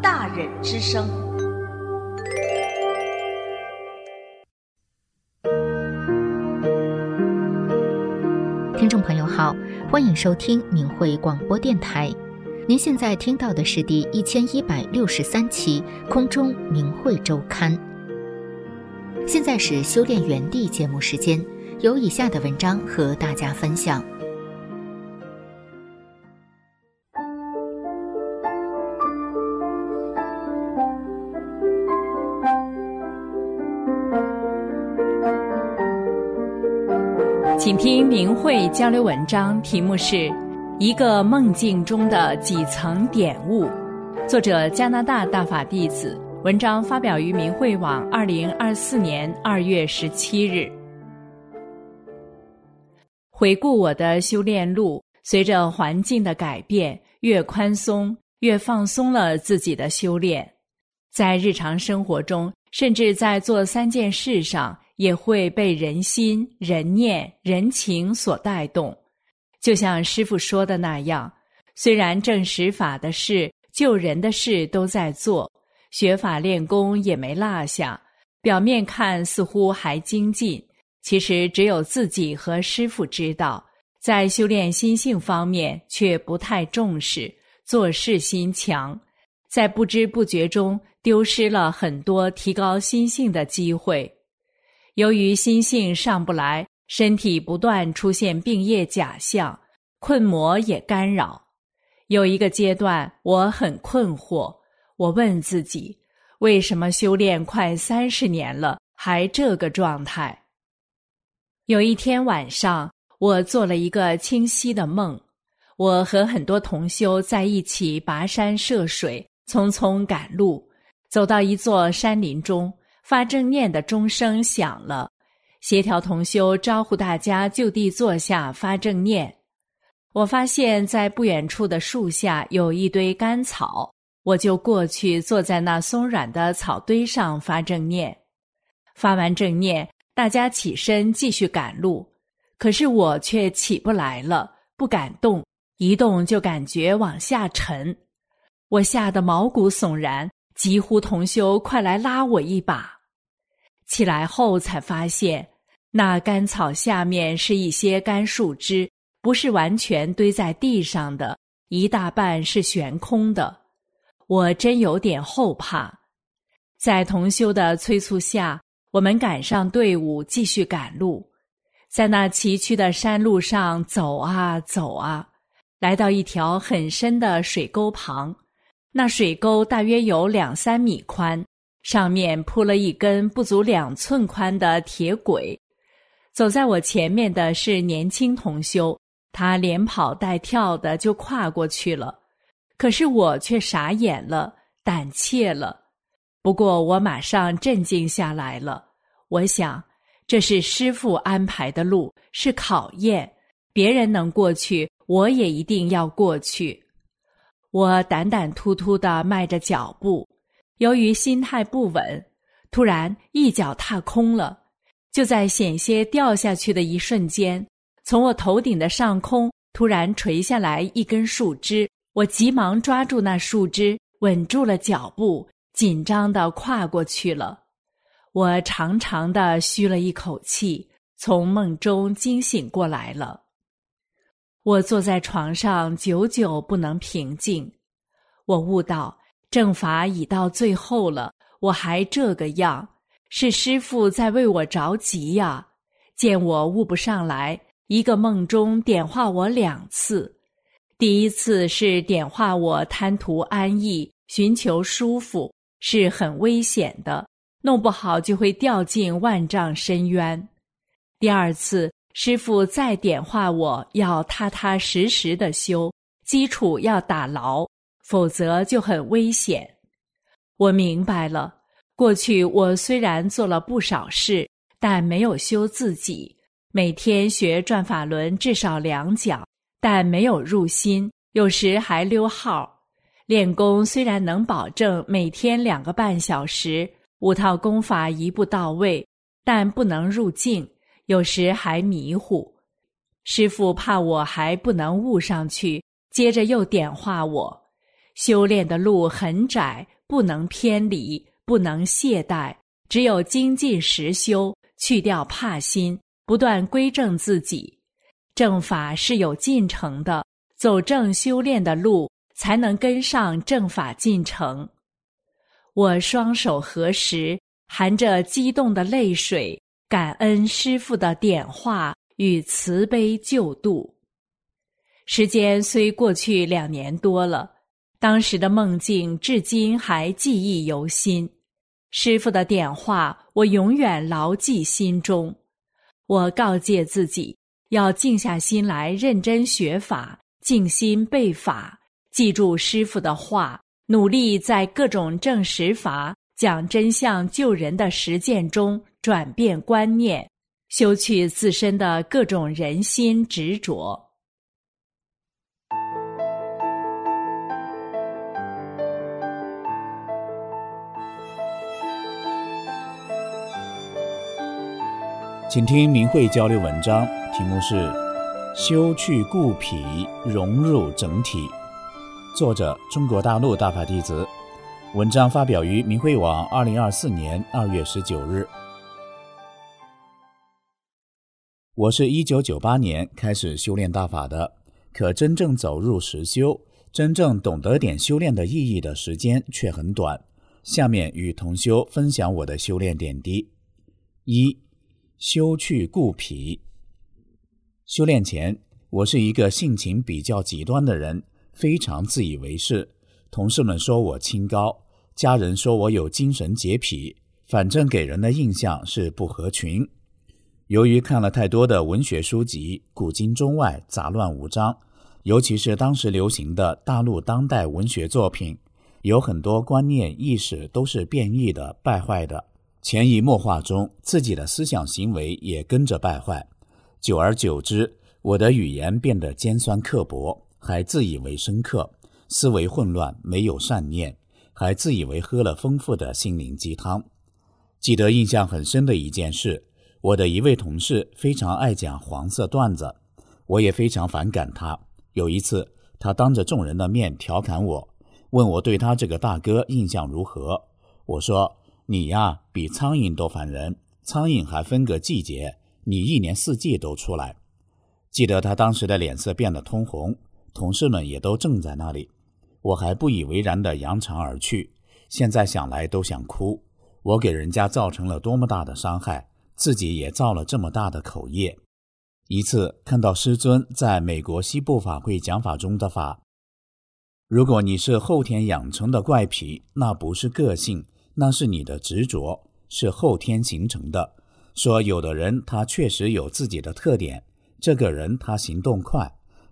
大忍之声。听众朋友好，欢迎收听明慧广播电台。您现在听到的是第一千一百六十三期空中明慧周刊。现在是修炼园地节目时间。有以下的文章和大家分享。请听明慧交流文章，题目是《一个梦境中的几层点悟》，作者加拿大大法弟子。文章发表于明慧网，二零二四年二月十七日。回顾我的修炼路，随着环境的改变，越宽松，越放松了自己的修炼。在日常生活中，甚至在做三件事上，也会被人心、人念、人情所带动。就像师傅说的那样，虽然正实法的事、救人的事都在做，学法练功也没落下，表面看似乎还精进。其实只有自己和师傅知道，在修炼心性方面却不太重视，做事心强，在不知不觉中丢失了很多提高心性的机会。由于心性上不来，身体不断出现病业假象，困魔也干扰。有一个阶段，我很困惑，我问自己：为什么修炼快三十年了，还这个状态？有一天晚上，我做了一个清晰的梦。我和很多同修在一起跋山涉水，匆匆赶路，走到一座山林中，发正念的钟声响了。协调同修招呼大家就地坐下发正念。我发现，在不远处的树下有一堆干草，我就过去坐在那松软的草堆上发正念。发完正念。大家起身继续赶路，可是我却起不来了，不敢动，一动就感觉往下沉，我吓得毛骨悚然，急呼同修快来拉我一把。起来后才发现，那干草下面是一些干树枝，不是完全堆在地上的，一大半是悬空的，我真有点后怕。在同修的催促下。我们赶上队伍，继续赶路，在那崎岖的山路上走啊走啊，来到一条很深的水沟旁。那水沟大约有两三米宽，上面铺了一根不足两寸宽的铁轨。走在我前面的是年轻同修，他连跑带跳的就跨过去了，可是我却傻眼了，胆怯了。不过我马上镇静下来了。我想，这是师傅安排的路，是考验。别人能过去，我也一定要过去。我胆胆突突的迈着脚步，由于心态不稳，突然一脚踏空了。就在险些掉下去的一瞬间，从我头顶的上空突然垂下来一根树枝，我急忙抓住那树枝，稳住了脚步。紧张的跨过去了，我长长的吁了一口气，从梦中惊醒过来了。我坐在床上，久久不能平静。我悟到正法已到最后了，我还这个样，是师傅在为我着急呀！见我悟不上来，一个梦中点化我两次，第一次是点化我贪图安逸，寻求舒服。是很危险的，弄不好就会掉进万丈深渊。第二次，师傅再点化我要踏踏实实的修，基础要打牢，否则就很危险。我明白了，过去我虽然做了不少事，但没有修自己。每天学转法轮至少两讲，但没有入心，有时还溜号。练功虽然能保证每天两个半小时，五套功法一步到位，但不能入境，有时还迷糊。师傅怕我还不能悟上去，接着又点化我：修炼的路很窄。不能偏离，不能懈怠，只有精进实修，去掉怕心，不断归正自己。正法是有进程的，走正修炼的路，才能跟上正法进程。我双手合十，含着激动的泪水，感恩师父的点化与慈悲救度。时间虽过去两年多了。当时的梦境至今还记忆犹新，师傅的点化我永远牢记心中。我告诫自己要静下心来认真学法，静心背法，记住师傅的话，努力在各种证实法、讲真相、救人的实践中转变观念，修去自身的各种人心执着。请听明慧交流文章，题目是《修去固脾，融入整体》，作者中国大陆大法弟子。文章发表于明慧网，二零二四年二月十九日。我是一九九八年开始修炼大法的，可真正走入实修，真正懂得点修炼的意义的时间却很短。下面与同修分享我的修炼点滴：一。修去固脾。修炼前，我是一个性情比较极端的人，非常自以为是。同事们说我清高，家人说我有精神洁癖，反正给人的印象是不合群。由于看了太多的文学书籍，古今中外杂乱无章，尤其是当时流行的大陆当代文学作品，有很多观念意识都是变异的、败坏的。潜移默化中，自己的思想行为也跟着败坏。久而久之，我的语言变得尖酸刻薄，还自以为深刻，思维混乱，没有善念，还自以为喝了丰富的心灵鸡汤。记得印象很深的一件事，我的一位同事非常爱讲黄色段子，我也非常反感他。有一次，他当着众人的面调侃我，问我对他这个大哥印象如何。我说。你呀，比苍蝇都烦人。苍蝇还分个季节，你一年四季都出来。记得他当时的脸色变得通红，同事们也都正在那里。我还不以为然地扬长而去。现在想来都想哭。我给人家造成了多么大的伤害，自己也造了这么大的口业。一次看到师尊在美国西部法会讲法中的法，如果你是后天养成的怪癖，那不是个性。那是你的执着，是后天形成的。说有的人他确实有自己的特点，这个人他行动快；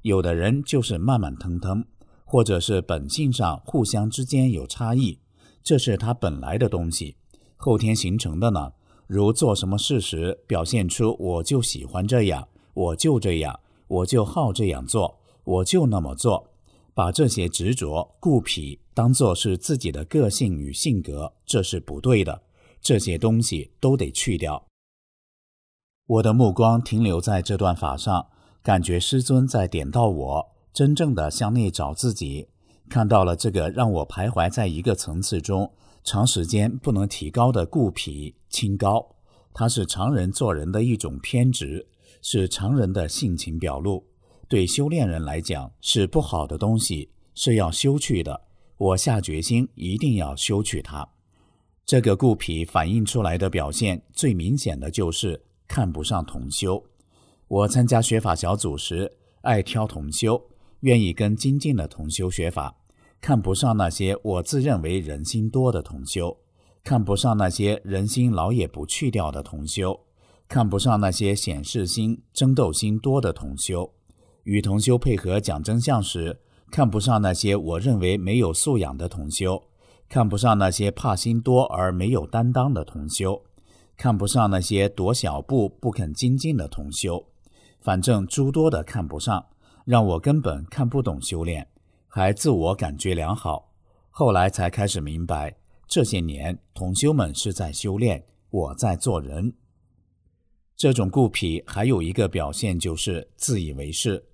有的人就是慢慢腾腾，或者是本性上互相之间有差异，这是他本来的东西。后天形成的呢，如做什么事时表现出我就喜欢这样，我就这样，我就好这样做，我就那么做。把这些执着、固癖当做是自己的个性与性格，这是不对的。这些东西都得去掉。我的目光停留在这段法上，感觉师尊在点到我，真正的向内找自己，看到了这个让我徘徊在一个层次中，长时间不能提高的固癖清高。它是常人做人的一种偏执，是常人的性情表露。对修炼人来讲是不好的东西，是要修去的。我下决心一定要修去它。这个固脾反映出来的表现最明显的就是看不上同修。我参加学法小组时，爱挑同修，愿意跟精进的同修学法，看不上那些我自认为人心多的同修，看不上那些人心老也不去掉的同修，看不上那些显示心、争斗心多的同修。与同修配合讲真相时，看不上那些我认为没有素养的同修，看不上那些怕心多而没有担当的同修，看不上那些躲小步不肯精进的同修，反正诸多的看不上，让我根本看不懂修炼，还自我感觉良好。后来才开始明白，这些年同修们是在修炼，我在做人。这种固脾还有一个表现就是自以为是。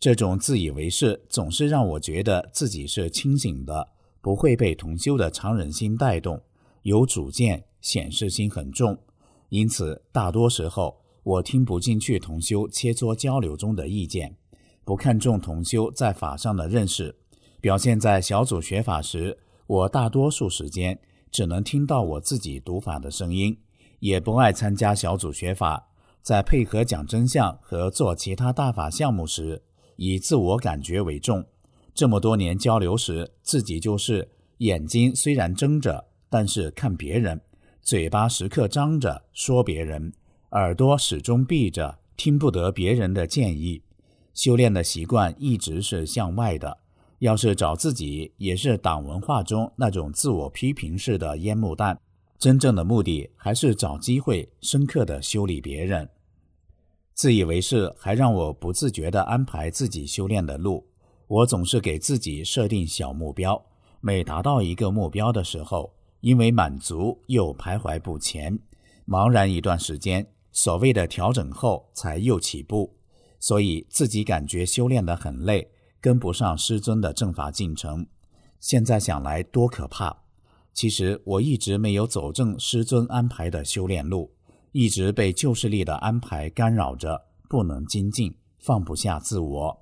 这种自以为是总是让我觉得自己是清醒的，不会被同修的常人心带动，有主见，显示心很重。因此，大多时候我听不进去同修切磋交流中的意见，不看重同修在法上的认识。表现在小组学法时，我大多数时间只能听到我自己读法的声音，也不爱参加小组学法。在配合讲真相和做其他大法项目时，以自我感觉为重。这么多年交流时，自己就是眼睛虽然睁着，但是看别人；嘴巴时刻张着说别人，耳朵始终闭着，听不得别人的建议。修炼的习惯一直是向外的。要是找自己，也是党文化中那种自我批评式的烟幕弹。真正的目的还是找机会深刻的修理别人，自以为是还让我不自觉地安排自己修炼的路。我总是给自己设定小目标，每达到一个目标的时候，因为满足又徘徊不前，茫然一段时间，所谓的调整后才又起步，所以自己感觉修炼得很累，跟不上师尊的正法进程。现在想来多可怕！其实我一直没有走正师尊安排的修炼路，一直被旧势力的安排干扰着，不能精进，放不下自我。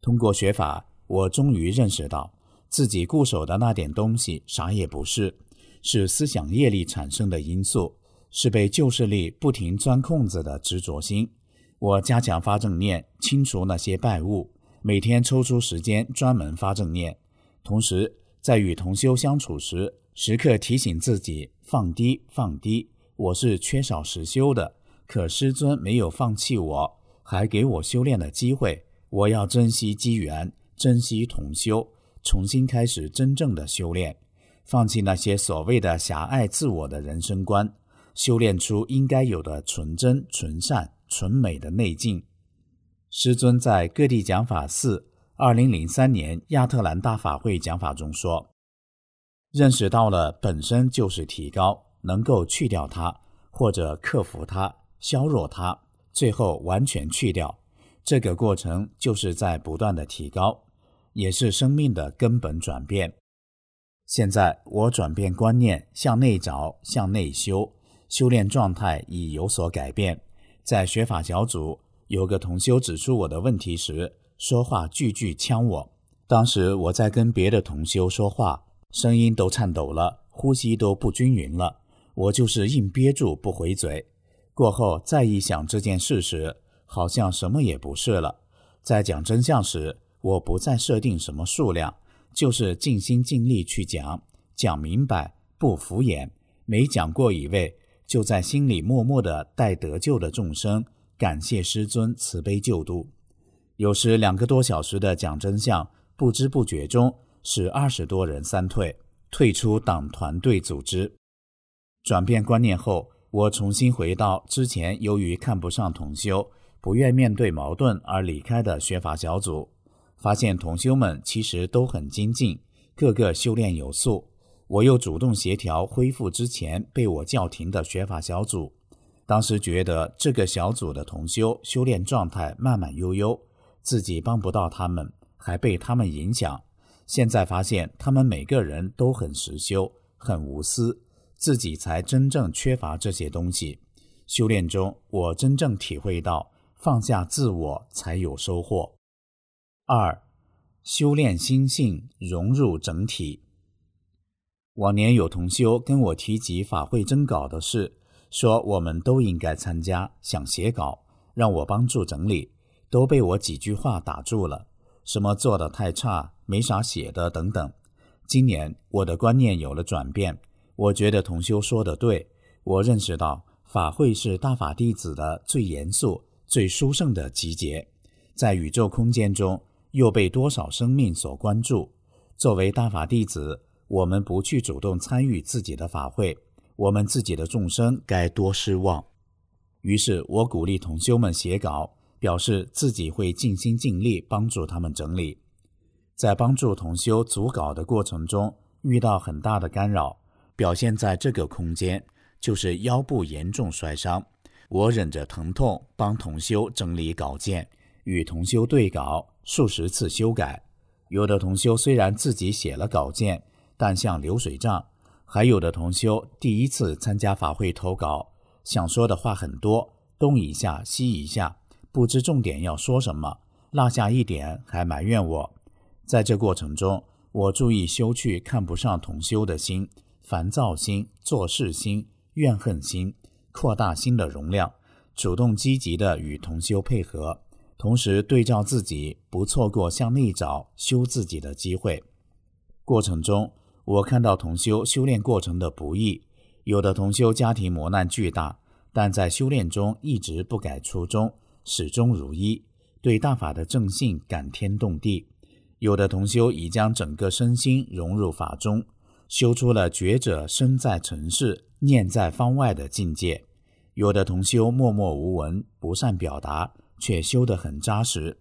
通过学法，我终于认识到自己固守的那点东西啥也不是，是思想业力产生的因素，是被旧势力不停钻空子的执着心。我加强发正念，清除那些败物，每天抽出时间专门发正念，同时在与同修相处时。时刻提醒自己放低，放低。我是缺少实修的，可师尊没有放弃我，还给我修炼的机会。我要珍惜机缘，珍惜同修，重新开始真正的修炼，放弃那些所谓的狭隘自我的人生观，修炼出应该有的纯真、纯善、纯美的内境。师尊在各地讲法寺二零零三年亚特兰大法会讲法中说。认识到了本身就是提高，能够去掉它，或者克服它、削弱它，最后完全去掉。这个过程就是在不断的提高，也是生命的根本转变。现在我转变观念，向内找，向内修，修炼状态已有所改变。在学法小组，有个同修指出我的问题时，说话句句呛我。当时我在跟别的同修说话。声音都颤抖了，呼吸都不均匀了。我就是硬憋住不回嘴。过后再一想这件事时，好像什么也不是了。在讲真相时，我不再设定什么数量，就是尽心尽力去讲，讲明白，不敷衍。每讲过一位，就在心里默默的代得救的众生，感谢师尊慈悲救度。有时两个多小时的讲真相，不知不觉中。使二十多人三退，退出党团队组织。转变观念后，我重新回到之前由于看不上同修，不愿面对矛盾而离开的学法小组。发现同修们其实都很精进，个个修炼有素。我又主动协调恢复之前被我叫停的学法小组。当时觉得这个小组的同修修炼状态慢慢悠悠，自己帮不到他们，还被他们影响。现在发现，他们每个人都很实修，很无私，自己才真正缺乏这些东西。修炼中，我真正体会到，放下自我才有收获。二，修炼心性，融入整体。往年有同修跟我提及法会征稿的事，说我们都应该参加，想写稿，让我帮助整理，都被我几句话打住了。什么做的太差，没啥写的等等。今年我的观念有了转变，我觉得同修说的对。我认识到法会是大法弟子的最严肃、最殊胜的集结，在宇宙空间中又被多少生命所关注。作为大法弟子，我们不去主动参与自己的法会，我们自己的众生该多失望。于是我鼓励同修们写稿，表示自己会尽心尽力帮助他们整理。在帮助同修组稿的过程中，遇到很大的干扰，表现在这个空间就是腰部严重摔伤。我忍着疼痛帮同修整理稿件，与同修对稿，数十次修改。有的同修虽然自己写了稿件，但像流水账；还有的同修第一次参加法会投稿。想说的话很多，东一下西一下，不知重点要说什么，落下一点还埋怨我。在这过程中，我注意修去看不上同修的心、烦躁心、做事心、怨恨心，扩大心的容量，主动积极的与同修配合，同时对照自己，不错过向内找修自己的机会。过程中，我看到同修修炼过程的不易。有的同修家庭磨难巨大，但在修炼中一直不改初衷，始终如一，对大法的正信感天动地。有的同修已将整个身心融入法中，修出了觉者身在尘世，念在方外的境界。有的同修默默无闻，不善表达，却修得很扎实。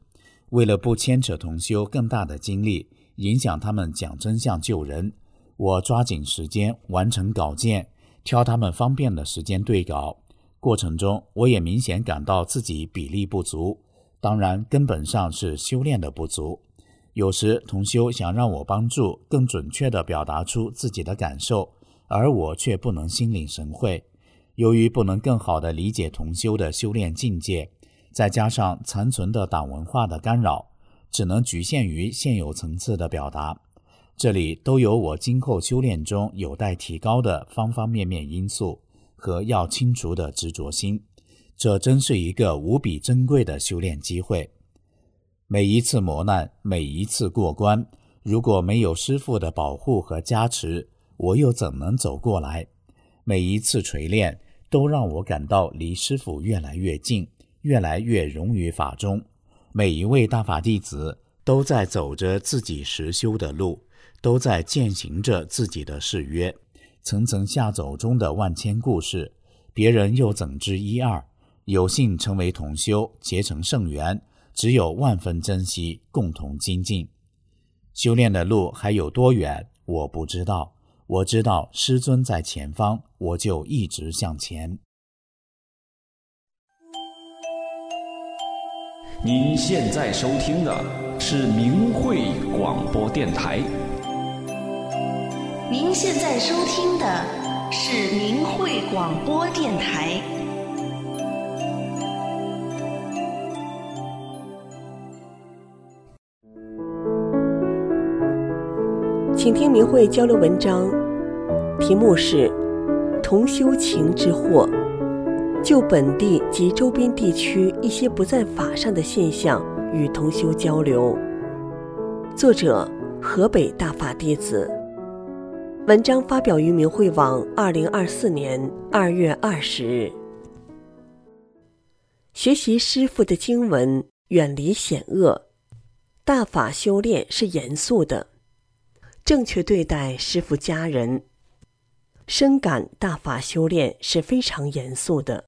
为了不牵扯同修更大的精力，影响他们讲真相救人，我抓紧时间完成稿件。挑他们方便的时间对稿，过程中我也明显感到自己比例不足，当然根本上是修炼的不足。有时同修想让我帮助更准确地表达出自己的感受，而我却不能心领神会。由于不能更好地理解同修的修炼境界，再加上残存的党文化的干扰，只能局限于现有层次的表达。这里都有我今后修炼中有待提高的方方面面因素和要清除的执着心，这真是一个无比珍贵的修炼机会。每一次磨难，每一次过关，如果没有师父的保护和加持，我又怎能走过来？每一次锤炼，都让我感到离师父越来越近，越来越融于法中。每一位大法弟子都在走着自己实修的路。都在践行着自己的誓约，层层下走中的万千故事，别人又怎知一二？有幸成为同修，结成圣缘，只有万分珍惜，共同精进。修炼的路还有多远？我不知道。我知道师尊在前方，我就一直向前。您现在收听的是明慧广播电台。您现在收听的是明慧广播电台。请听明慧交流文章，题目是《同修情之祸》，就本地及周边地区一些不在法上的现象与同修交流。作者：河北大法弟子。文章发表于明慧网，二零二四年二月二十日。学习师父的经文，远离险恶，大法修炼是严肃的。正确对待师父家人，深感大法修炼是非常严肃的。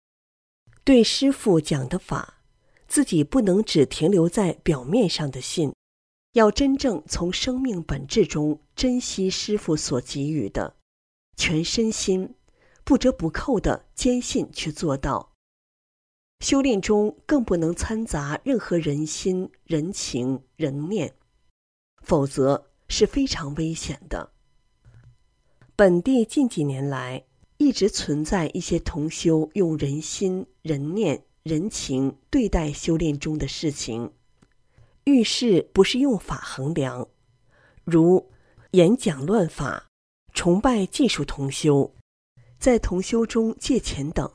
对师父讲的法，自己不能只停留在表面上的信。要真正从生命本质中珍惜师傅所给予的，全身心不折不扣的坚信去做到。修炼中更不能掺杂任何人心、人情、人念，否则是非常危险的。本地近几年来一直存在一些同修用人心、人念、人情对待修炼中的事情。遇事不是用法衡量，如演讲乱法、崇拜技术同修，在同修中借钱等，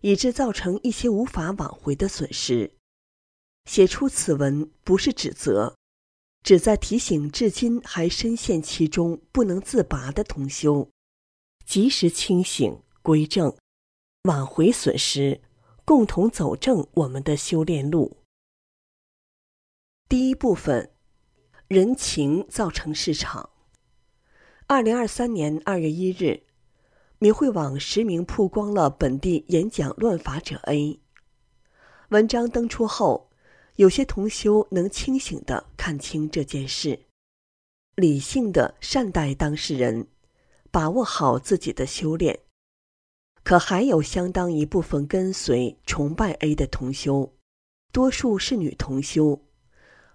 以致造成一些无法挽回的损失。写出此文不是指责，旨在提醒至今还深陷其中不能自拔的同修，及时清醒归正，挽回损失，共同走正我们的修炼路。第一部分，人情造成市场。二零二三年二月一日，明慧网实名曝光了本地演讲乱法者 A。文章登出后，有些同修能清醒地看清这件事，理性的善待当事人，把握好自己的修炼。可还有相当一部分跟随崇拜 A 的同修，多数是女同修，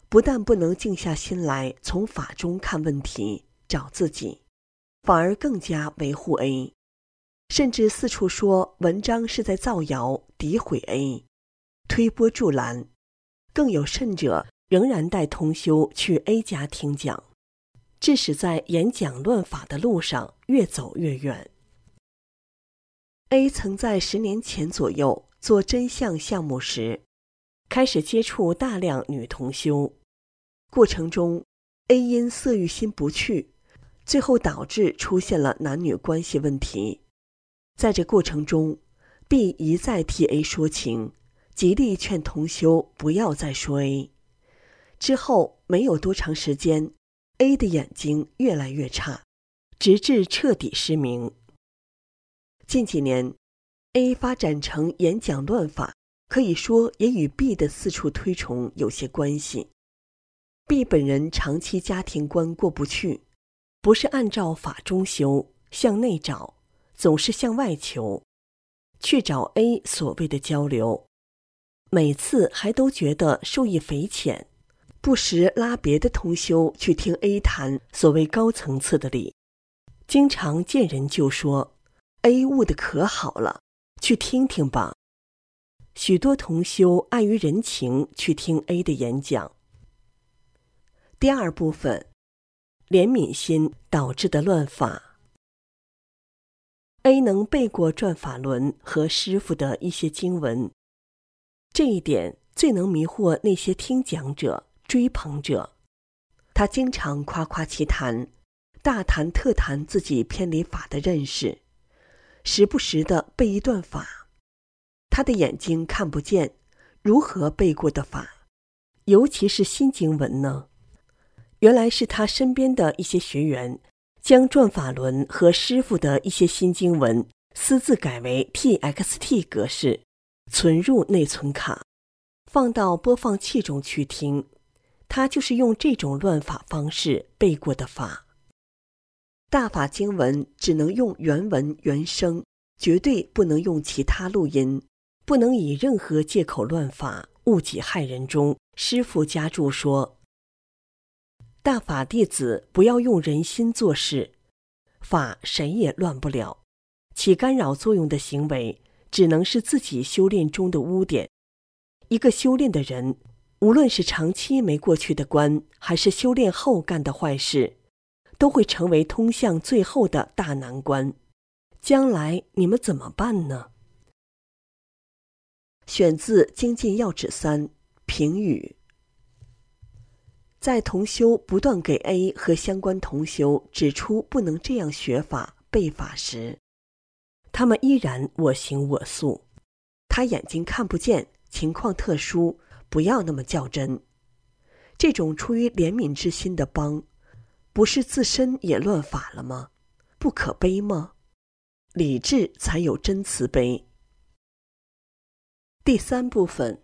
不但不能静下心来从法中看问题、找自己。反而更加维护 A，甚至四处说文章是在造谣诋毁 A，推波助澜。更有甚者，仍然带同修去 A 家听讲，致使在演讲乱法的路上越走越远。A 曾在十年前左右做真相项目时，开始接触大量女同修，过程中 A 因色欲心不去。最后导致出现了男女关系问题，在这过程中，B 一再替 A 说情，极力劝同修不要再说 A。之后没有多长时间，A 的眼睛越来越差，直至彻底失明。近几年，A 发展成演讲乱法，可以说也与 B 的四处推崇有些关系。B 本人长期家庭观过不去。不是按照法中修，向内找，总是向外求，去找 A 所谓的交流，每次还都觉得受益匪浅，不时拉别的同修去听 A 谈所谓高层次的理，经常见人就说 A 悟的可好了，去听听吧。许多同修碍于人情去听 A 的演讲。第二部分。怜悯心导致的乱法。A 能背过转法轮和师傅的一些经文，这一点最能迷惑那些听讲者、追捧者。他经常夸夸其谈，大谈特谈自己偏离法的认识，时不时的背一段法。他的眼睛看不见，如何背过的法？尤其是新经文呢？原来是他身边的一些学员，将转法轮和师傅的一些新经文私自改为 TXT 格式，存入内存卡，放到播放器中去听。他就是用这种乱法方式背过的法。大法经文只能用原文原声，绝对不能用其他录音，不能以任何借口乱法，误己害人。中师傅加注说。大法弟子不要用人心做事，法谁也乱不了。起干扰作用的行为，只能是自己修炼中的污点。一个修炼的人，无论是长期没过去的关，还是修炼后干的坏事，都会成为通向最后的大难关。将来你们怎么办呢？选自《精进要旨三》评语。在同修不断给 A 和相关同修指出不能这样学法背法时，他们依然我行我素。他眼睛看不见，情况特殊，不要那么较真。这种出于怜悯之心的帮，不是自身也乱法了吗？不可悲吗？理智才有真慈悲。第三部分。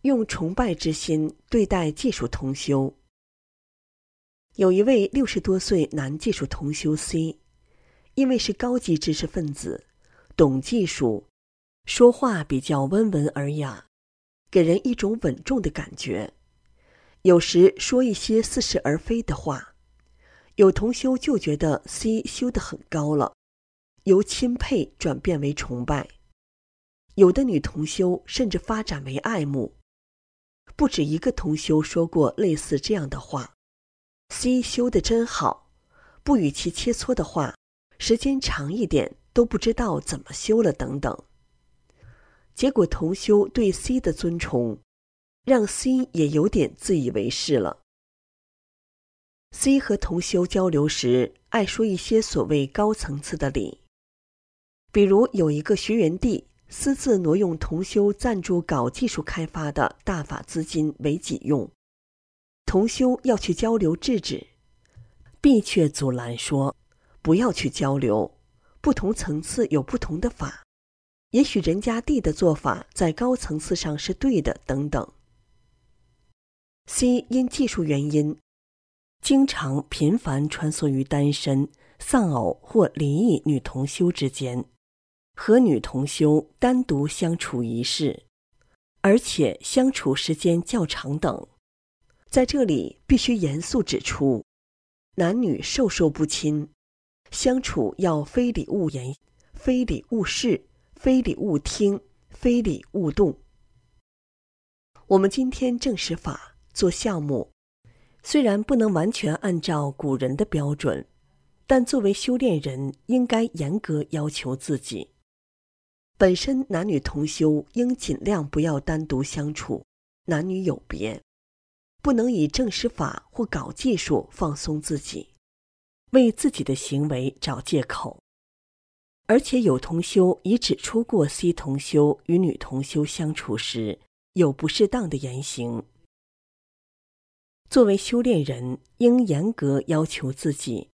用崇拜之心对待技术同修。有一位六十多岁男技术同修 C，因为是高级知识分子，懂技术，说话比较温文尔雅，给人一种稳重的感觉。有时说一些似是而非的话，有同修就觉得 C 修得很高了，由钦佩转变为崇拜，有的女同修甚至发展为爱慕。不止一个同修说过类似这样的话：“C 修的真好，不与其切磋的话，时间长一点都不知道怎么修了。”等等。结果同修对 C 的尊崇，让 C 也有点自以为是了。C 和同修交流时，爱说一些所谓高层次的理，比如有一个学员弟。私自挪用同修赞助搞技术开发的大法资金为己用，同修要去交流制止，B 却阻拦说：“不要去交流，不同层次有不同的法，也许人家 D 的做法在高层次上是对的，等等。C 因技术原因，经常频繁穿梭于单身、丧偶或离异女同修之间，和女同修单独相处一室，而且相处时间较长等。在这里必须严肃指出，男女授受不亲。相处要非礼勿言，非礼勿视，非礼勿听，非礼勿动。我们今天正式法做项目，虽然不能完全按照古人的标准，但作为修炼人，应该严格要求自己。本身男女同修，应尽量不要单独相处，男女有别，不能以正式法或搞技术放松自己。为自己的行为找借口，而且有同修已指出过，C 同修与女同修相处时有不适当的言行。作为修炼人，应严格要求自己，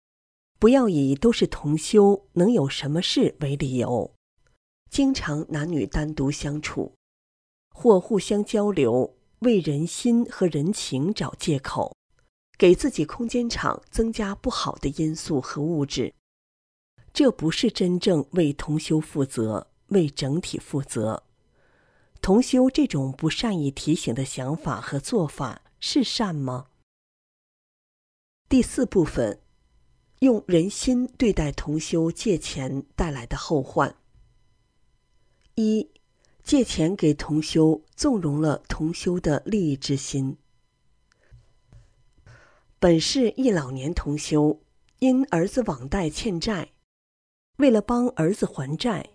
不要以都是同修，能有什么事为理由，经常男女单独相处，或互相交流，为人心和人情找借口。给自己空间场增加不好的因素和物质，这不是真正为同修负责、为整体负责。同修这种不善意提醒的想法和做法是善吗？第四部分，用人心对待同修借钱带来的后患。一，借钱给同修，纵容了同修的利益之心。本是一老年同修，因儿子网贷欠债，为了帮儿子还债，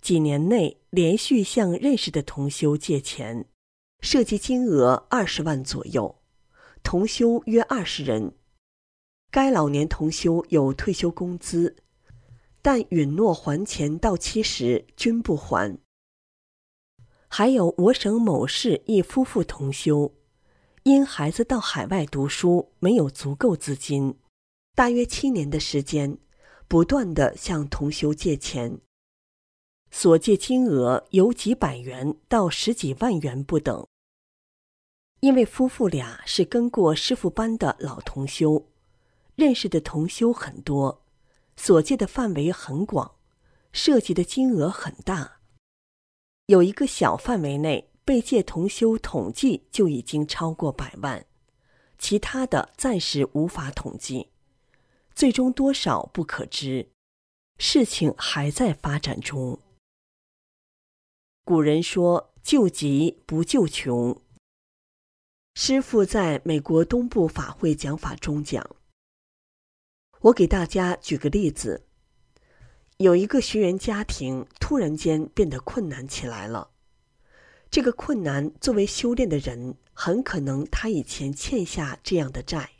几年内连续向认识的同修借钱，涉及金额二十万左右，同修约二十人。该老年同修有退休工资，但允诺还钱到期时均不还。还有我省某市一夫妇同修。因孩子到海外读书没有足够资金，大约七年的时间，不断的向同修借钱，所借金额由几百元到十几万元不等。因为夫妇俩是跟过师傅班的老同修，认识的同修很多，所借的范围很广，涉及的金额很大，有一个小范围内。被借同修统计就已经超过百万，其他的暂时无法统计，最终多少不可知，事情还在发展中。古人说：“救急不救穷。”师傅在美国东部法会讲法中讲，我给大家举个例子：有一个学员家庭突然间变得困难起来了。这个困难，作为修炼的人，很可能他以前欠下这样的债，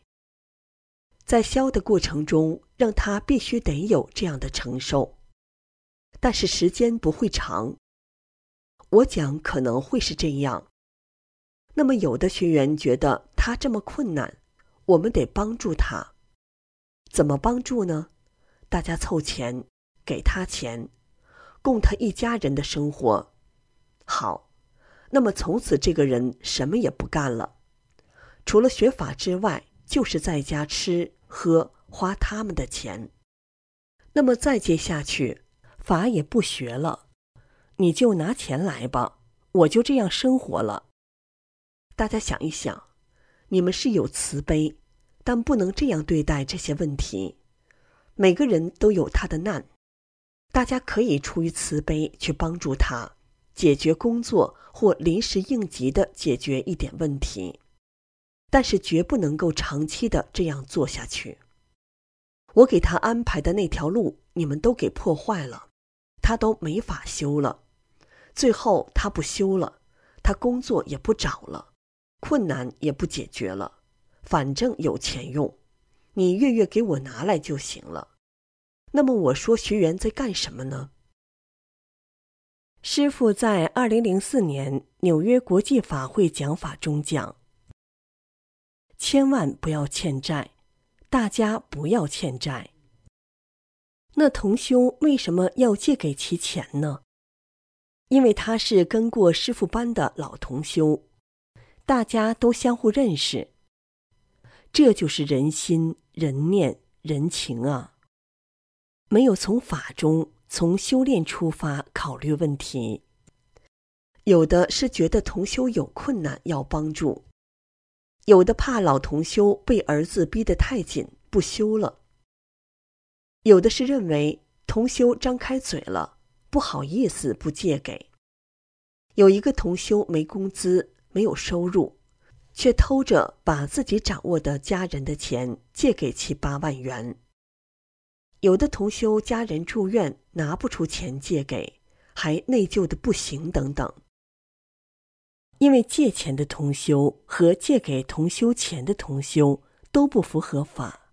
在消的过程中，让他必须得有这样的承受，但是时间不会长。我讲可能会是这样。那么，有的学员觉得他这么困难，我们得帮助他。怎么帮助呢？大家凑钱，给他钱，供他一家人的生活。好。那么从此，这个人什么也不干了，除了学法之外，就是在家吃喝花他们的钱。那么再接下去，法也不学了，你就拿钱来吧，我就这样生活了。大家想一想，你们是有慈悲，但不能这样对待这些问题。每个人都有他的难，大家可以出于慈悲去帮助他。解决工作或临时应急的解决一点问题，但是绝不能够长期的这样做下去。我给他安排的那条路，你们都给破坏了，他都没法修了。最后他不修了，他工作也不找了，困难也不解决了，反正有钱用，你月月给我拿来就行了。那么我说学员在干什么呢？师傅在二零零四年纽约国际法会讲法中讲：“千万不要欠债，大家不要欠债。那同修为什么要借给其钱呢？因为他是跟过师傅班的老同修，大家都相互认识。这就是人心、人念、人情啊！没有从法中、从修炼出发考虑问题。有的是觉得同修有困难要帮助，有的怕老同修被儿子逼得太紧不修了，有的是认为同修张开嘴了不好意思不借给。有一个同修没工资没有收入，却偷着把自己掌握的家人的钱借给其八万元。有的同修家人住院拿不出钱借给，还内疚的不行等等。因为借钱的同修和借给同修钱的同修都不符合法，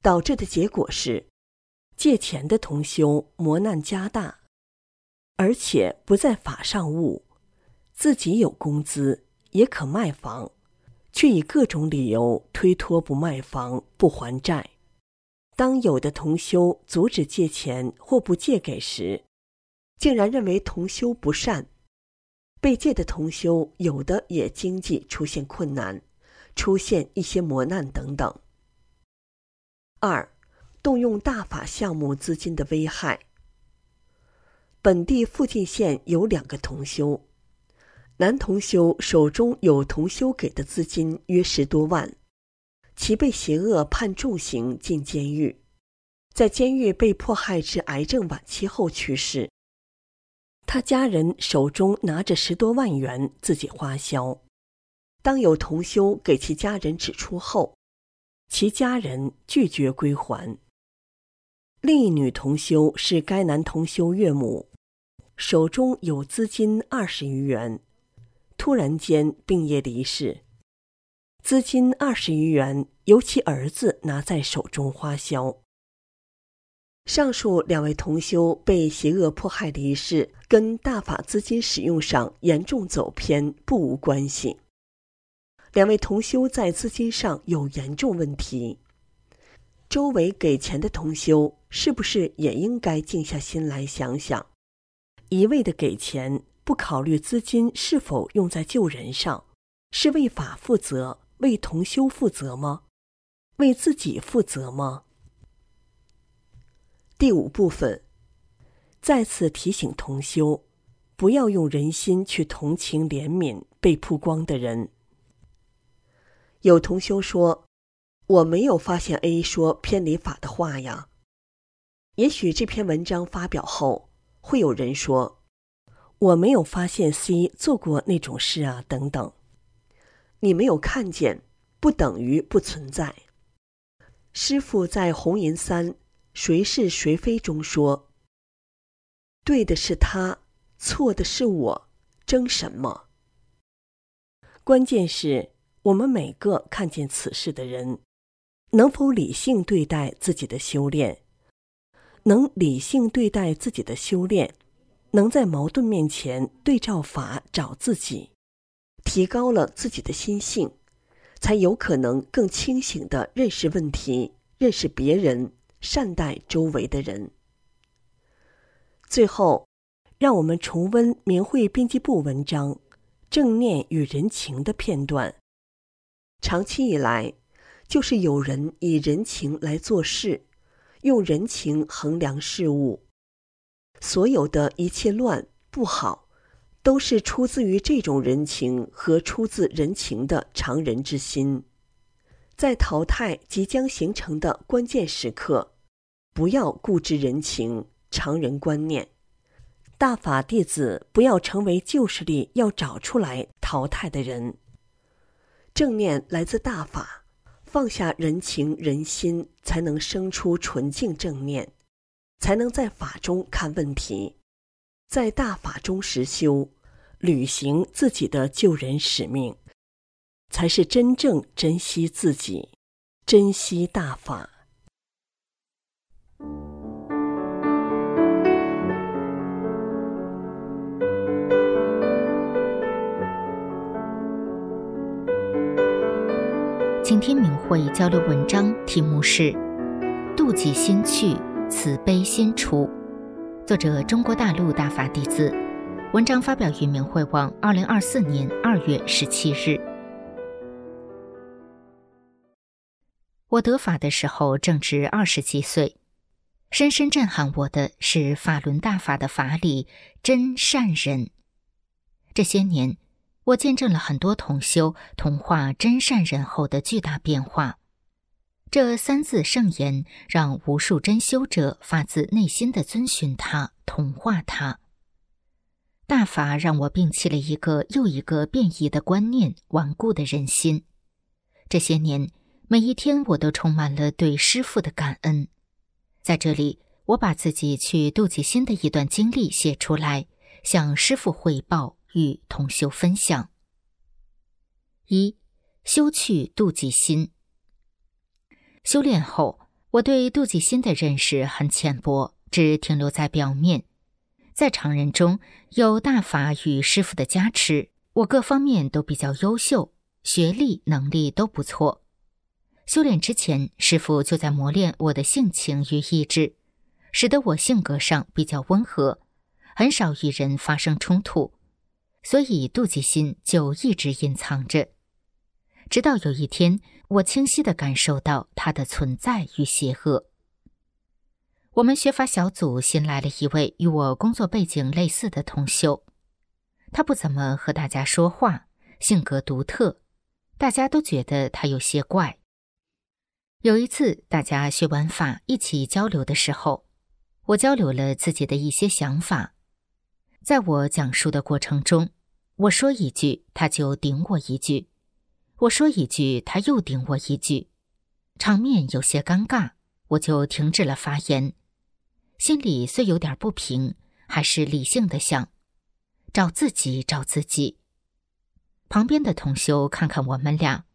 导致的结果是，借钱的同修磨难加大，而且不在法上悟，自己有工资也可卖房，却以各种理由推脱不卖房不还债。当有的同修阻止借钱或不借给时，竟然认为同修不善。被借的同修，有的也经济出现困难，出现一些磨难等等。二，动用大法项目资金的危害。本地附近县有两个同修，男同修手中有同修给的资金约十多万，其被邪恶判重刑进监狱，在监狱被迫害至癌症晚期后去世。他家人手中拿着十多万元自己花销，当有同修给其家人指出后，其家人拒绝归还。另一女同修是该男同修岳母，手中有资金二十余元，突然间病业离世，资金二十余元由其儿子拿在手中花销。上述两位同修被邪恶迫害离世，跟大法资金使用上严重走偏不无关系。两位同修在资金上有严重问题，周围给钱的同修是不是也应该静下心来想想？一味的给钱，不考虑资金是否用在救人上，是为法负责、为同修负责吗？为自己负责吗？第五部分，再次提醒同修，不要用人心去同情怜悯被曝光的人。有同修说：“我没有发现 A 说偏离法的话呀。”也许这篇文章发表后，会有人说：“我没有发现 C 做过那种事啊，等等。”你没有看见，不等于不存在。师傅在红银三。谁是谁非中说：“对的是他，错的是我，争什么？”关键是我们每个看见此事的人，能否理性对待自己的修炼？能理性对待自己的修炼，能在矛盾面前对照法找自己，提高了自己的心性，才有可能更清醒的认识问题，认识别人。善待周围的人。最后，让我们重温明慧编辑部文章《正念与人情》的片段。长期以来，就是有人以人情来做事，用人情衡量事物。所有的一切乱不好，都是出自于这种人情和出自人情的常人之心。在淘汰即将形成的关键时刻，不要固执人情、常人观念。大法弟子不要成为旧势力要找出来淘汰的人。正念来自大法，放下人情人心，才能生出纯净正念，才能在法中看问题，在大法中实修，履行自己的救人使命。才是真正珍惜自己，珍惜大法。请听明慧交流文章，题目是“妒忌心去，慈悲心出。作者：中国大陆大法弟子。文章发表于明慧网，二零二四年二月十七日。我得法的时候正值二十几岁，深深震撼我的是法轮大法的法理真善人。这些年，我见证了很多同修同化真善人后的巨大变化。这三字圣言让无数真修者发自内心的遵循它，同化它。大法让我摒弃了一个又一个变异的观念、顽固的人心。这些年。每一天，我都充满了对师父的感恩。在这里，我把自己去妒忌心的一段经历写出来，向师父汇报，与同修分享。一，修去妒忌心。修炼后，我对妒忌心的认识很浅薄，只停留在表面。在常人中有大法与师傅的加持，我各方面都比较优秀，学历、能力都不错。修炼之前，师傅就在磨练我的性情与意志，使得我性格上比较温和，很少与人发生冲突，所以妒忌心就一直隐藏着。直到有一天，我清晰地感受到它的存在与邪恶。我们学法小组新来了一位与我工作背景类似的同修，他不怎么和大家说话，性格独特，大家都觉得他有些怪。有一次，大家学完法一起交流的时候，我交流了自己的一些想法。在我讲述的过程中，我说一句，他就顶我一句；我说一句，他又顶我一句，场面有些尴尬，我就停止了发言。心里虽有点不平，还是理性的想：找自己，找自己。旁边的同修看看我们俩，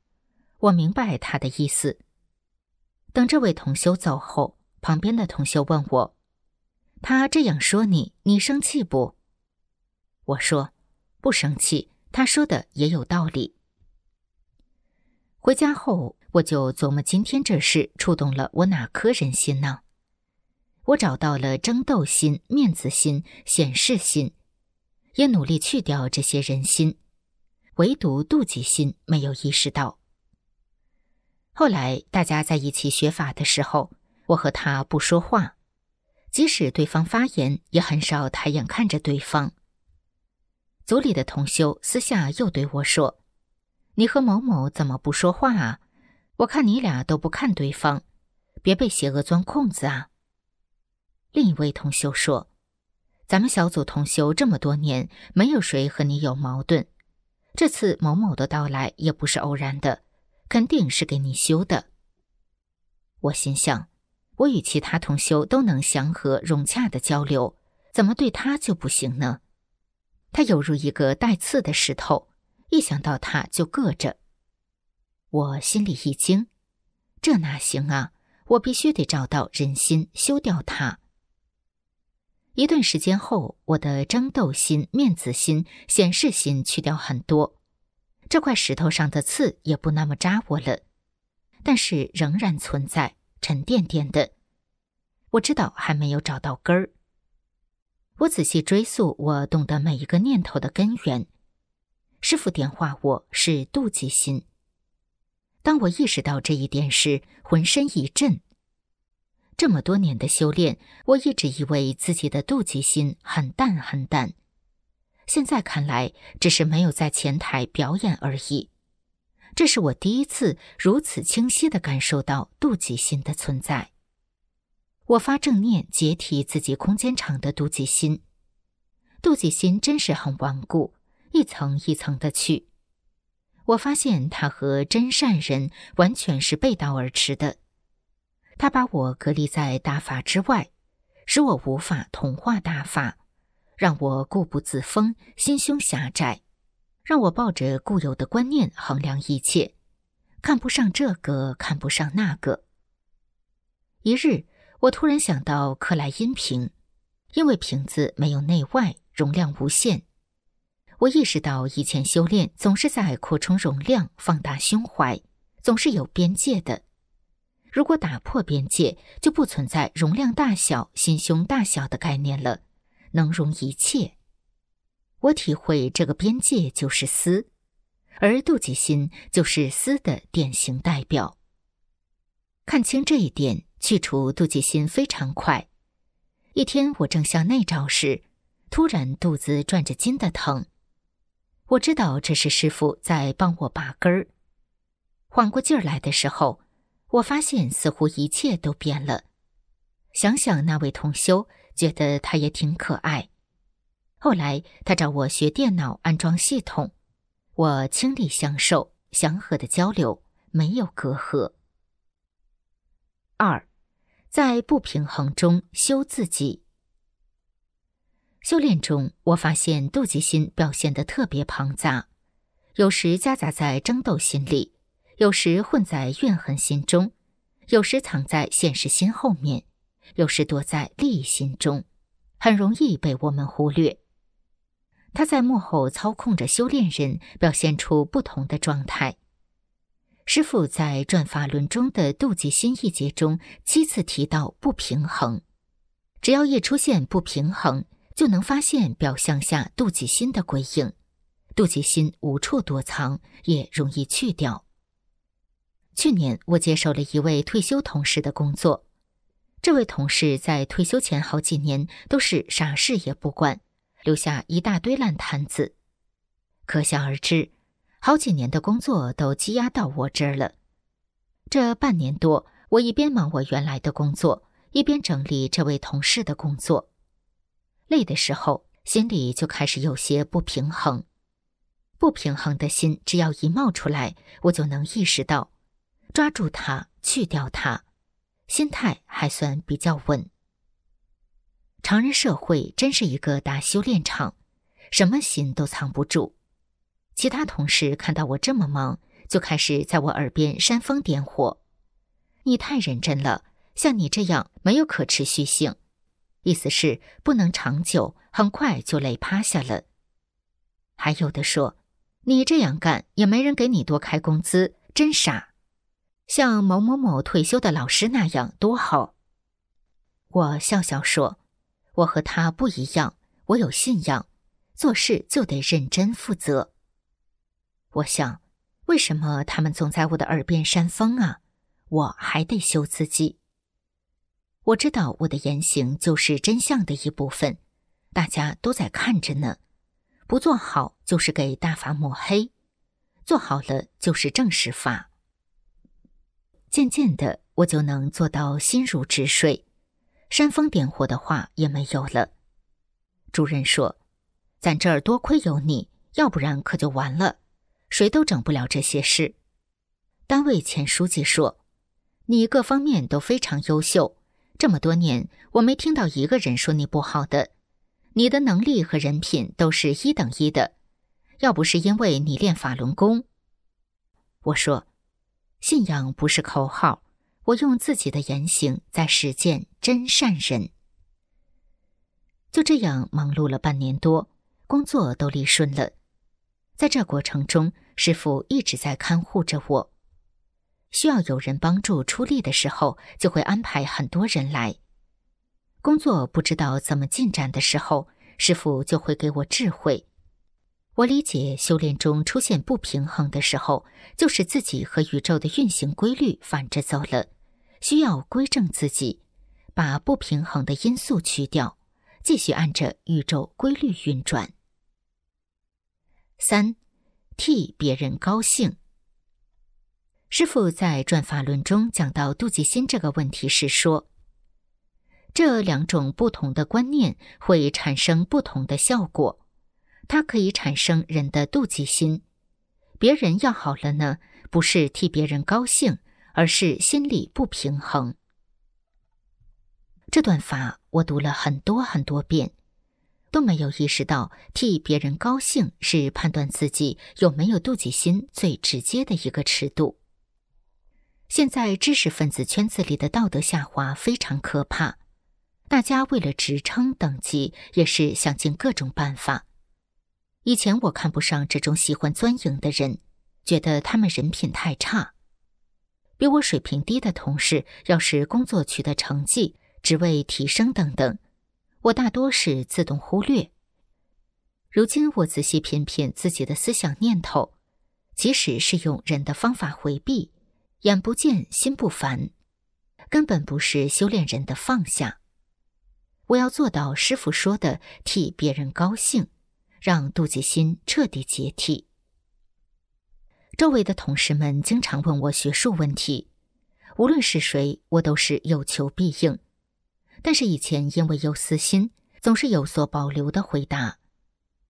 我明白他的意思。等这位同修走后，旁边的同修问我：“他这样说你，你生气不？”我说：“不生气。”他说的也有道理。回家后，我就琢磨今天这事触动了我哪颗人心呢？我找到了争斗心、面子心、显示心，也努力去掉这些人心，唯独妒忌心没有意识到。后来大家在一起学法的时候，我和他不说话，即使对方发言，也很少抬眼看着对方。组里的同修私下又对我说：“你和某某怎么不说话啊？我看你俩都不看对方，别被邪恶钻空子啊。”另一位同修说：“咱们小组同修这么多年，没有谁和你有矛盾，这次某某的到来也不是偶然的。”肯定是给你修的。我心想，我与其他同修都能祥和融洽的交流，怎么对他就不行呢？他犹如一个带刺的石头，一想到他就硌着。我心里一惊，这哪行啊！我必须得找到人心，修掉他。一段时间后，我的争斗心、面子心、显示心去掉很多。这块石头上的刺也不那么扎我了，但是仍然存在，沉甸甸的。我知道还没有找到根儿。我仔细追溯我懂得每一个念头的根源。师傅点化我是妒忌心。当我意识到这一点时，浑身一震。这么多年的修炼，我一直以为自己的妒忌心很淡很淡。现在看来，只是没有在前台表演而已。这是我第一次如此清晰的感受到妒忌心的存在。我发正念解体自己空间场的妒忌心，妒忌心真是很顽固，一层一层的去。我发现他和真善人完全是背道而驰的，他把我隔离在大法之外，使我无法同化大法。让我固步自封，心胸狭窄；让我抱着固有的观念衡量一切，看不上这个，看不上那个。一日，我突然想到克莱因瓶，因为瓶子没有内外，容量无限。我意识到以前修炼总是在扩充容量、放大胸怀，总是有边界的。如果打破边界，就不存在容量大小、心胸大小的概念了，能容一切。我体会这个边界就是思，而妒忌心就是思的典型代表。看清这一点，去除妒忌心非常快。一天，我正向内照时，突然肚子转着筋的疼。我知道这是师傅在帮我拔根儿。缓过劲儿来的时候。我发现似乎一切都变了。想想那位同修，觉得他也挺可爱。后来他找我学电脑安装系统，我倾力相授，祥和的交流，没有隔阂。二，在不平衡中修自己。修炼中，我发现妒忌心表现的特别庞杂，有时夹杂在争斗心里。有时混在怨恨心中，有时藏在现实心后面，有时躲在利益心中，很容易被我们忽略。他在幕后操控着修炼人，表现出不同的状态。师傅在《转法轮》中的妒忌心一节中，七次提到不平衡。只要一出现不平衡，就能发现表象下妒忌心的鬼影。妒忌心无处躲藏，也容易去掉。去年，我接手了一位退休同事的工作。这位同事在退休前好几年都是啥事也不管，留下一大堆烂摊子。可想而知，好几年的工作都积压到我这儿了。这半年多，我一边忙我原来的工作，一边整理这位同事的工作。累的时候，心里就开始有些不平衡。不平衡的心，只要一冒出来，我就能意识到。抓住它，去掉它，心态还算比较稳。常人社会真是一个大修炼场，什么心都藏不住。其他同事看到我这么忙，就开始在我耳边煽风点火：“你太认真了，像你这样没有可持续性，意思是不能长久，很快就累趴下了。”还有的说：“你这样干也没人给你多开工资，真傻。”像某某某退休的老师那样多好。我笑笑说：“我和他不一样，我有信仰，做事就得认真负责。”我想，为什么他们总在我的耳边煽风啊？我还得修自己。我知道我的言行就是真相的一部分，大家都在看着呢。不做好就是给大法抹黑，做好了就是正实法。渐渐的，我就能做到心如止水，煽风点火的话也没有了。主任说：“咱这儿多亏有你，要不然可就完了，谁都整不了这些事。”单位前书记说：“你各方面都非常优秀，这么多年我没听到一个人说你不好的，你的能力和人品都是一等一的。要不是因为你练法轮功，我说。”信仰不是口号，我用自己的言行在实践真善人。就这样忙碌了半年多，工作都理顺了。在这过程中，师傅一直在看护着我。需要有人帮助出力的时候，就会安排很多人来。工作不知道怎么进展的时候，师傅就会给我智慧。我理解，修炼中出现不平衡的时候，就是自己和宇宙的运行规律反着走了，需要归正自己，把不平衡的因素去掉，继续按着宇宙规律运转。三，替别人高兴。师傅在《转法轮》中讲到妒忌心这个问题时说，这两种不同的观念会产生不同的效果。它可以产生人的妒忌心，别人要好了呢，不是替别人高兴，而是心里不平衡。这段法我读了很多很多遍，都没有意识到替别人高兴是判断自己有没有妒忌心最直接的一个尺度。现在知识分子圈子里的道德下滑非常可怕，大家为了职称等级，也是想尽各种办法。以前我看不上这种喜欢钻营的人，觉得他们人品太差。比我水平低的同事，要是工作取得成绩、职位提升等等，我大多是自动忽略。如今我仔细品品自己的思想念头，即使是用人的方法回避，眼不见心不烦，根本不是修炼人的放下。我要做到师傅说的，替别人高兴，让妒忌心彻底解体。周围的同事们经常问我学术问题，无论是谁，我都是有求必应。但是以前因为有私心，总是有所保留的回答。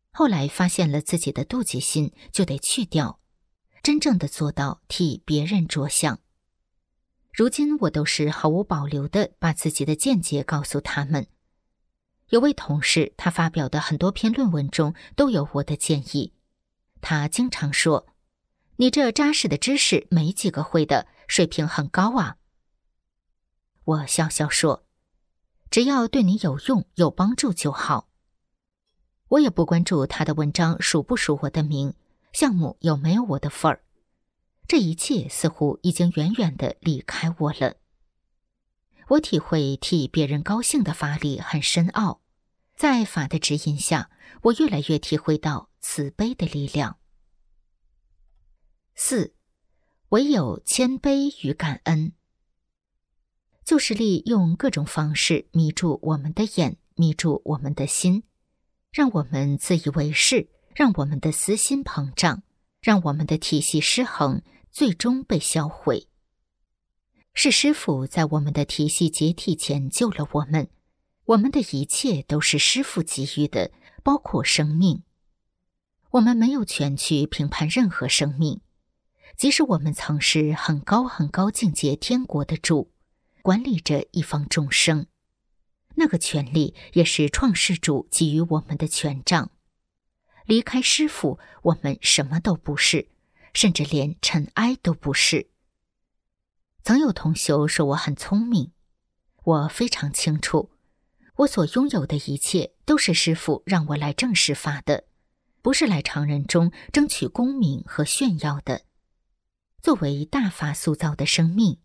后来发现了自己的妒忌心，就得去掉，真正的做到替别人着想。如今我都是毫无保留的把自己的见解告诉他们。有位同事，他发表的很多篇论文中都有我的建议，他经常说。你这扎实的知识没几个会的，水平很高啊。我笑笑说：“只要对你有用、有帮助就好。”我也不关注他的文章署不署我的名，项目有没有我的份儿。这一切似乎已经远远的离开我了。我体会替别人高兴的法力很深奥，在法的指引下，我越来越体会到慈悲的力量。四，唯有谦卑与感恩，就是利用各种方式迷住我们的眼，迷住我们的心，让我们自以为是，让我们的私心膨胀，让我们的体系失衡，最终被销毁。是师傅在我们的体系解体前救了我们，我们的一切都是师傅给予的，包括生命。我们没有权去评判任何生命。即使我们曾是很高很高境界天国的主，管理着一方众生，那个权力也是创世主给予我们的权杖。离开师傅，我们什么都不是，甚至连尘埃都不是。曾有同修说我很聪明，我非常清楚，我所拥有的一切都是师傅让我来正式发的，不是来常人中争取功名和炫耀的。作为大法塑造的生命，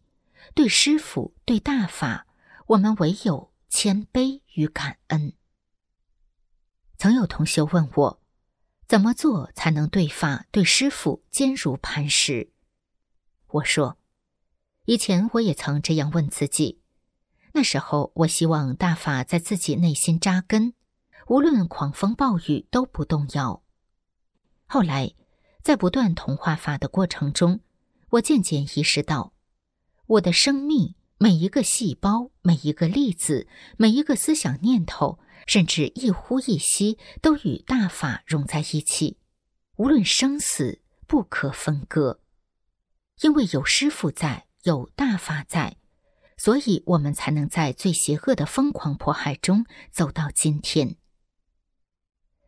对师傅、对大法，我们唯有谦卑与感恩。曾有同学问我，怎么做才能对法、对师傅坚如磐石？我说，以前我也曾这样问自己，那时候我希望大法在自己内心扎根，无论狂风暴雨都不动摇。后来，在不断同化法的过程中，我渐渐意识到，我的生命每一个细胞、每一个粒子、每一个思想念头，甚至一呼一吸，都与大法融在一起，无论生死不可分割。因为有师傅在，有大法在，所以我们才能在最邪恶的疯狂迫害中走到今天。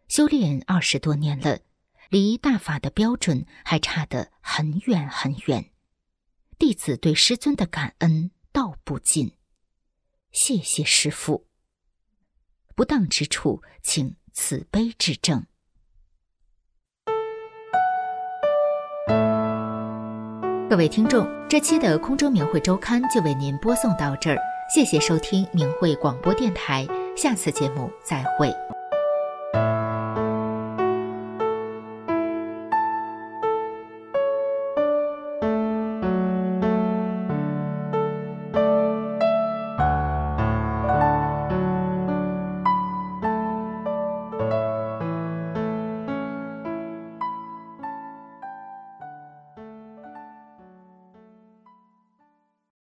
修炼二十多年了。离大法的标准还差得很远很远，弟子对师尊的感恩道不尽。谢谢师父。不当之处，请慈悲指正。各位听众，这期的空中明慧周刊就为您播送到这儿，谢谢收听明慧广播电台，下次节目再会。